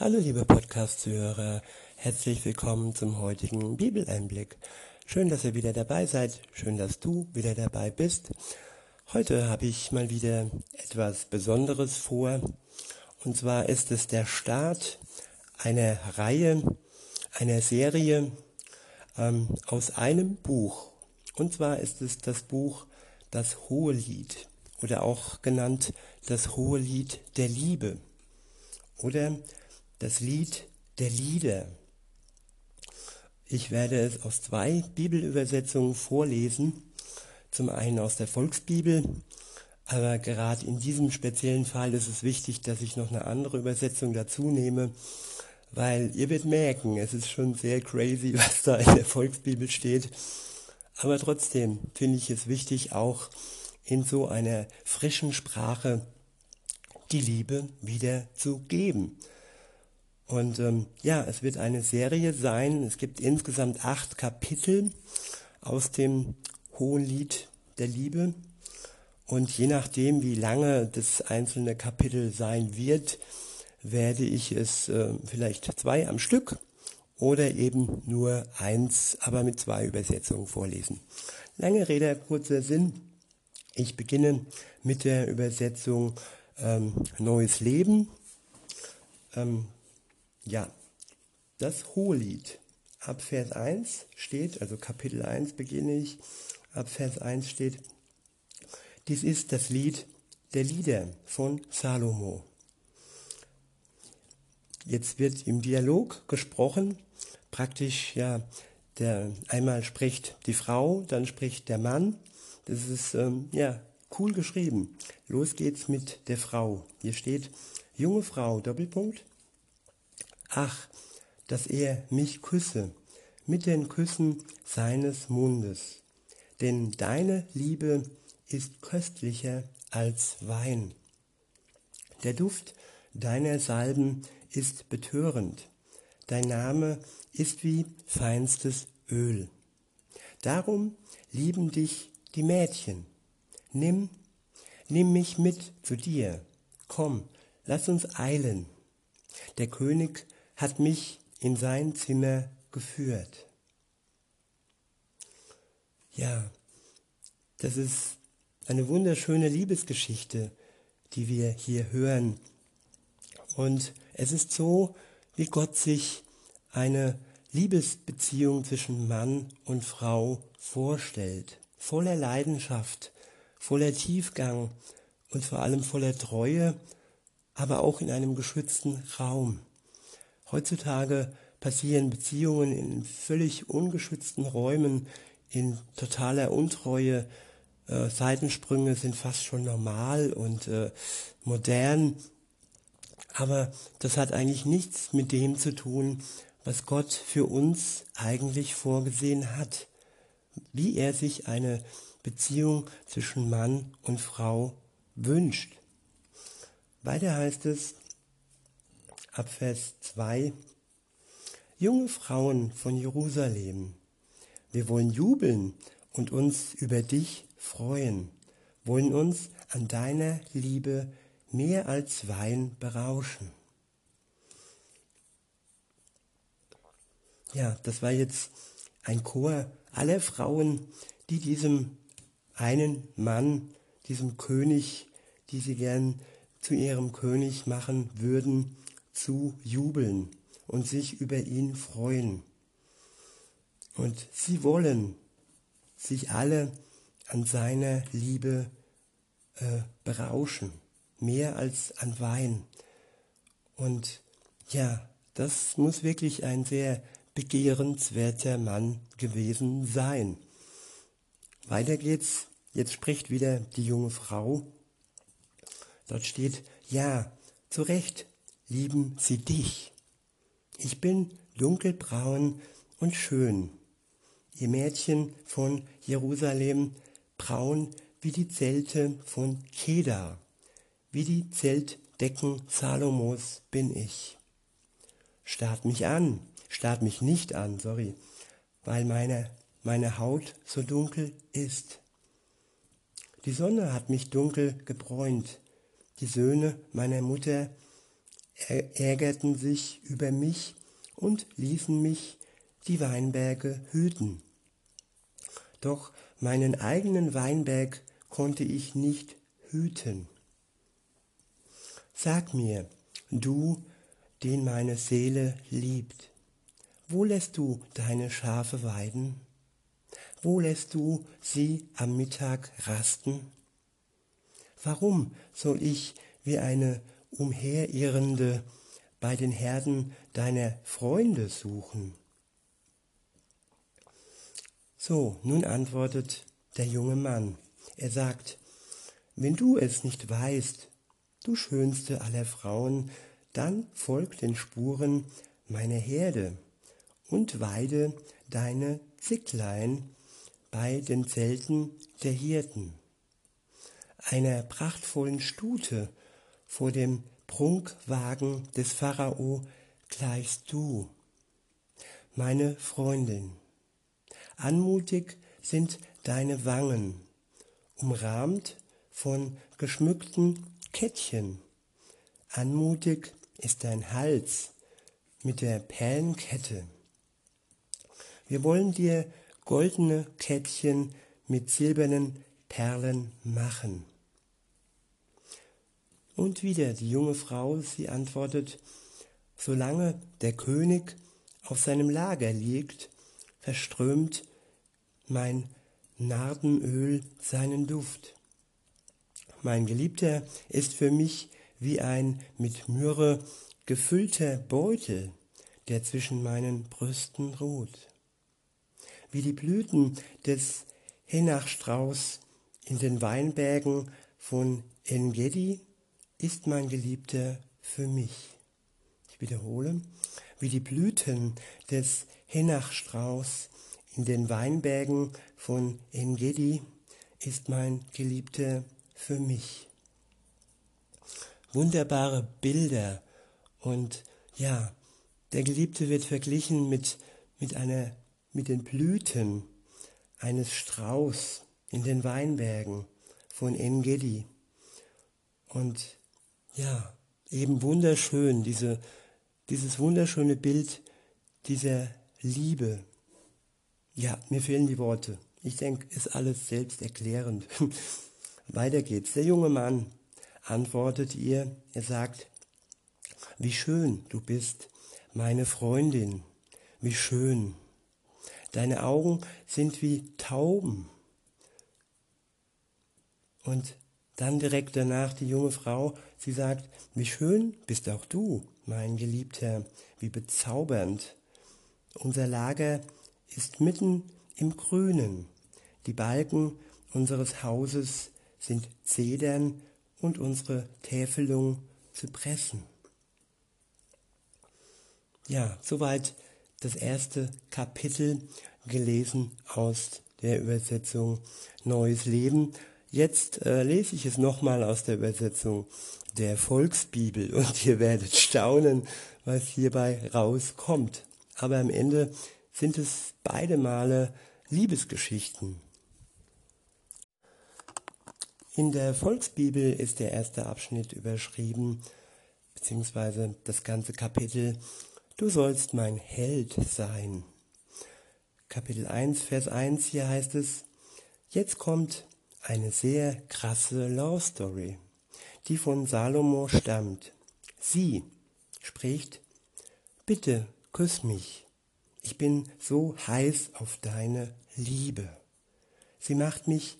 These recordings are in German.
Hallo liebe Podcast-Zuhörer, herzlich willkommen zum heutigen Bibeleinblick. Schön, dass ihr wieder dabei seid, schön, dass du wieder dabei bist. Heute habe ich mal wieder etwas Besonderes vor, und zwar ist es der Start einer Reihe, einer Serie ähm, aus einem Buch. Und zwar ist es das Buch Das Hohe Lied oder auch genannt das Hohe Lied der Liebe oder das Lied der Lieder. Ich werde es aus zwei Bibelübersetzungen vorlesen. Zum einen aus der Volksbibel, aber gerade in diesem speziellen Fall ist es wichtig, dass ich noch eine andere Übersetzung dazu nehme, weil ihr werdet merken, es ist schon sehr crazy, was da in der Volksbibel steht. Aber trotzdem finde ich es wichtig, auch in so einer frischen Sprache die Liebe wieder zu geben. Und ähm, ja, es wird eine Serie sein. Es gibt insgesamt acht Kapitel aus dem Hohen Lied der Liebe. Und je nachdem, wie lange das einzelne Kapitel sein wird, werde ich es äh, vielleicht zwei am Stück oder eben nur eins, aber mit zwei Übersetzungen vorlesen. Lange Rede, kurzer Sinn. Ich beginne mit der Übersetzung ähm, Neues Leben. Ähm, ja, das Hohelied. Ab Vers 1 steht, also Kapitel 1 beginne ich, ab Vers 1 steht, dies ist das Lied der Lieder von Salomo. Jetzt wird im Dialog gesprochen, praktisch ja, der einmal spricht die Frau, dann spricht der Mann. Das ist ähm, ja cool geschrieben. Los geht's mit der Frau. Hier steht junge Frau Doppelpunkt Ach, dass er mich küsse mit den Küssen seines Mundes, denn deine Liebe ist köstlicher als Wein. Der Duft deiner Salben ist betörend, dein Name ist wie feinstes Öl. Darum lieben dich die Mädchen. Nimm, nimm mich mit zu dir. Komm, lass uns eilen. Der König hat mich in sein Zimmer geführt. Ja, das ist eine wunderschöne Liebesgeschichte, die wir hier hören. Und es ist so, wie Gott sich eine Liebesbeziehung zwischen Mann und Frau vorstellt. Voller Leidenschaft, voller Tiefgang und vor allem voller Treue, aber auch in einem geschützten Raum. Heutzutage passieren Beziehungen in völlig ungeschützten Räumen, in totaler Untreue. Äh, Seitensprünge sind fast schon normal und äh, modern. Aber das hat eigentlich nichts mit dem zu tun, was Gott für uns eigentlich vorgesehen hat. Wie er sich eine Beziehung zwischen Mann und Frau wünscht. Weiter heißt es, ab Vers 2. Junge Frauen von Jerusalem, wir wollen jubeln und uns über dich freuen, wollen uns an deiner Liebe mehr als Wein berauschen. Ja, das war jetzt ein Chor aller Frauen, die diesem einen Mann, diesem König, die sie gern zu ihrem König machen würden, zu jubeln und sich über ihn freuen. Und sie wollen sich alle an seiner Liebe äh, berauschen, mehr als an Wein. Und ja, das muss wirklich ein sehr begehrenswerter Mann gewesen sein. Weiter geht's. Jetzt spricht wieder die junge Frau. Dort steht, ja, zu Recht lieben sie dich. Ich bin dunkelbraun und schön. Ihr Mädchen von Jerusalem, braun wie die Zelte von Kedar, wie die Zeltdecken Salomos bin ich. Starrt mich an, starrt mich nicht an, sorry, weil meine, meine Haut so dunkel ist. Die Sonne hat mich dunkel gebräunt, die Söhne meiner Mutter ärgerten sich über mich und ließen mich die Weinberge hüten. Doch meinen eigenen Weinberg konnte ich nicht hüten. Sag mir, du, den meine Seele liebt, wo lässt du deine Schafe weiden? Wo lässt du sie am Mittag rasten? Warum soll ich wie eine Umherirrende bei den Herden deiner Freunde suchen? So, nun antwortet der junge Mann. Er sagt, wenn du es nicht weißt, du schönste aller Frauen, dann folg den Spuren meiner Herde und weide deine Zicklein bei den Zelten der Hirten. Einer prachtvollen Stute vor dem Prunkwagen des Pharao gleichst du, meine Freundin. Anmutig sind deine Wangen, umrahmt von geschmückten Kettchen. Anmutig ist dein Hals mit der Perlenkette. Wir wollen dir goldene Kettchen mit silbernen Perlen machen. Und wieder die junge Frau, sie antwortet, solange der König auf seinem Lager liegt, verströmt mein Nardenöl seinen Duft. Mein Geliebter ist für mich wie ein mit Myrrhe gefüllter Beutel, der zwischen meinen Brüsten ruht. Wie die Blüten des Henachstrauß in den Weinbergen von Engedi ist mein Geliebter für mich. Ich wiederhole, wie die Blüten des Henachstrauß in den Weinbergen von Engedi ist mein Geliebter für mich. Wunderbare Bilder und ja, der Geliebte wird verglichen mit, mit, einer, mit den Blüten eines Strauß in den Weinbergen von Engedi. Und ja, eben wunderschön, diese, dieses wunderschöne Bild dieser Liebe, ja, mir fehlen die Worte. Ich denke, ist alles selbsterklärend. Weiter geht's. Der junge Mann antwortet ihr, er sagt, wie schön du bist, meine Freundin, wie schön. Deine Augen sind wie Tauben. Und dann direkt danach die junge Frau, sie sagt, wie schön bist auch du, mein Geliebter, wie bezaubernd. Unser Lager ist mitten im Grünen. Die Balken unseres Hauses sind Zedern und unsere Täfelung Zypressen. Ja, soweit das erste Kapitel gelesen aus der Übersetzung Neues Leben. Jetzt äh, lese ich es nochmal aus der Übersetzung der Volksbibel und ihr werdet staunen, was hierbei rauskommt. Aber am Ende sind es beide Male Liebesgeschichten. In der Volksbibel ist der erste Abschnitt überschrieben, beziehungsweise das ganze Kapitel, Du sollst mein Held sein. Kapitel 1, Vers 1, hier heißt es, jetzt kommt eine sehr krasse Love Story, die von Salomo stammt. Sie spricht, bitte küss mich. Ich bin so heiß auf deine Liebe. Sie macht mich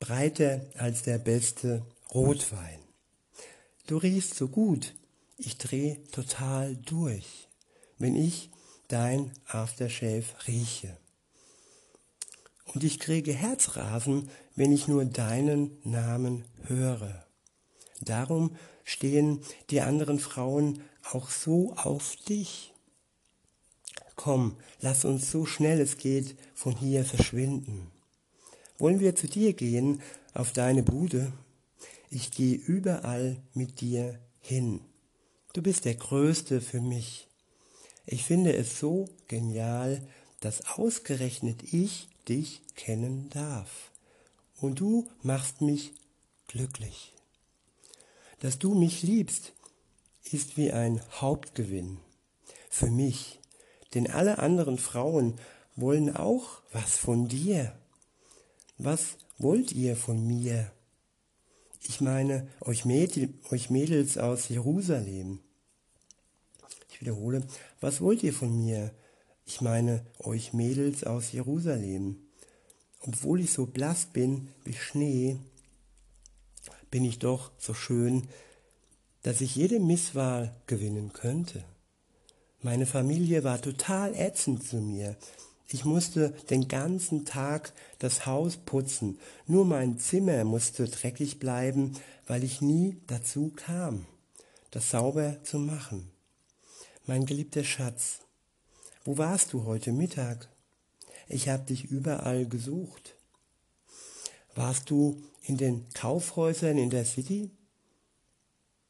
breiter als der beste Rotwein. Du riechst so gut, ich dreh total durch, wenn ich dein Aftershave rieche. Und ich kriege Herzrasen, wenn ich nur deinen Namen höre. Darum stehen die anderen Frauen auch so auf dich. Komm, lass uns so schnell es geht von hier verschwinden. Wollen wir zu dir gehen, auf deine Bude? Ich gehe überall mit dir hin. Du bist der Größte für mich. Ich finde es so genial, dass ausgerechnet ich dich kennen darf. Und du machst mich glücklich. Dass du mich liebst, ist wie ein Hauptgewinn für mich, denn alle anderen Frauen wollen auch was von dir. Was wollt ihr von mir? Ich meine euch, Mädel, euch Mädels aus Jerusalem. Ich wiederhole, was wollt ihr von mir? Ich meine euch Mädels aus Jerusalem. Obwohl ich so blass bin wie Schnee, bin ich doch so schön, dass ich jede Misswahl gewinnen könnte. Meine Familie war total ätzend zu mir. Ich musste den ganzen Tag das Haus putzen. Nur mein Zimmer musste dreckig bleiben, weil ich nie dazu kam, das sauber zu machen. Mein geliebter Schatz, wo warst du heute Mittag? Ich habe dich überall gesucht. Warst du in den Kaufhäusern in der City?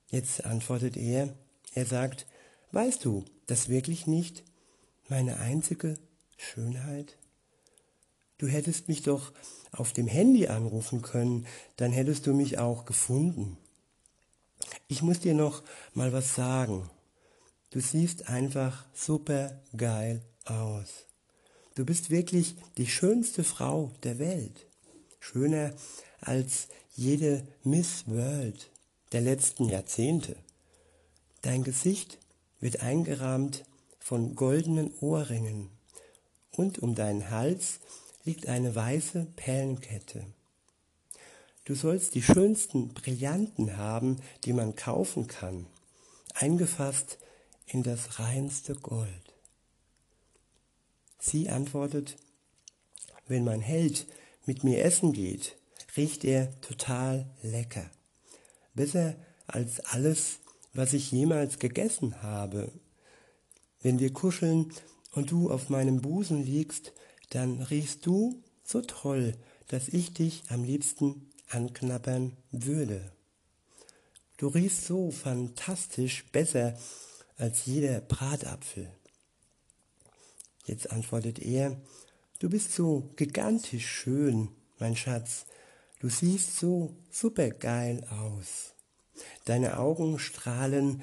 Jetzt antwortet er, er sagt, weißt du das wirklich nicht meine einzige Schönheit? Du hättest mich doch auf dem Handy anrufen können, dann hättest du mich auch gefunden. Ich muss dir noch mal was sagen. Du siehst einfach super geil aus. Du bist wirklich die schönste Frau der Welt. Schöner als jede Miss World der letzten Jahrzehnte. Dein Gesicht wird eingerahmt von goldenen Ohrringen und um deinen Hals liegt eine weiße Perlenkette. Du sollst die schönsten Brillanten haben, die man kaufen kann, eingefasst in das reinste Gold. Sie antwortet, wenn mein Held mit mir essen geht, riecht er total lecker. Besser als alles, was ich jemals gegessen habe. Wenn wir kuscheln und du auf meinem Busen liegst, dann riechst du so toll, dass ich dich am liebsten anknabbern würde. Du riechst so fantastisch besser als jeder Bratapfel. Jetzt antwortet er, du bist so gigantisch schön, mein Schatz, du siehst so supergeil aus. Deine Augen strahlen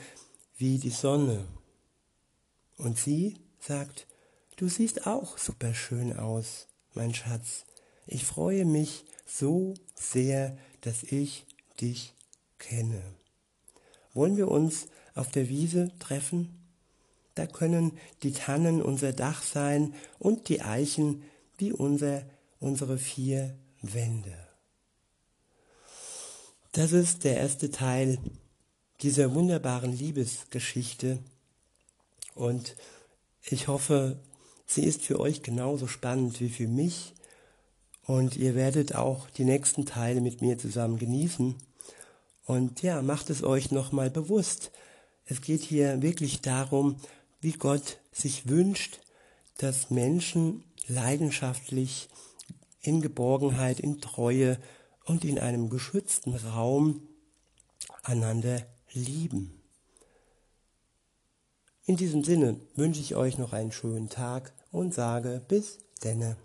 wie die Sonne. Und sie sagt, du siehst auch superschön aus, mein Schatz. Ich freue mich so sehr, dass ich dich kenne. Wollen wir uns auf der Wiese treffen? Da können die Tannen unser Dach sein und die Eichen wie unser, unsere vier Wände. Das ist der erste Teil dieser wunderbaren Liebesgeschichte und ich hoffe, sie ist für euch genauso spannend wie für mich und ihr werdet auch die nächsten Teile mit mir zusammen genießen. Und ja, macht es euch nochmal bewusst. Es geht hier wirklich darum, wie Gott sich wünscht, dass Menschen leidenschaftlich in Geborgenheit, in Treue und in einem geschützten Raum einander lieben. In diesem Sinne wünsche ich euch noch einen schönen Tag und sage bis denne.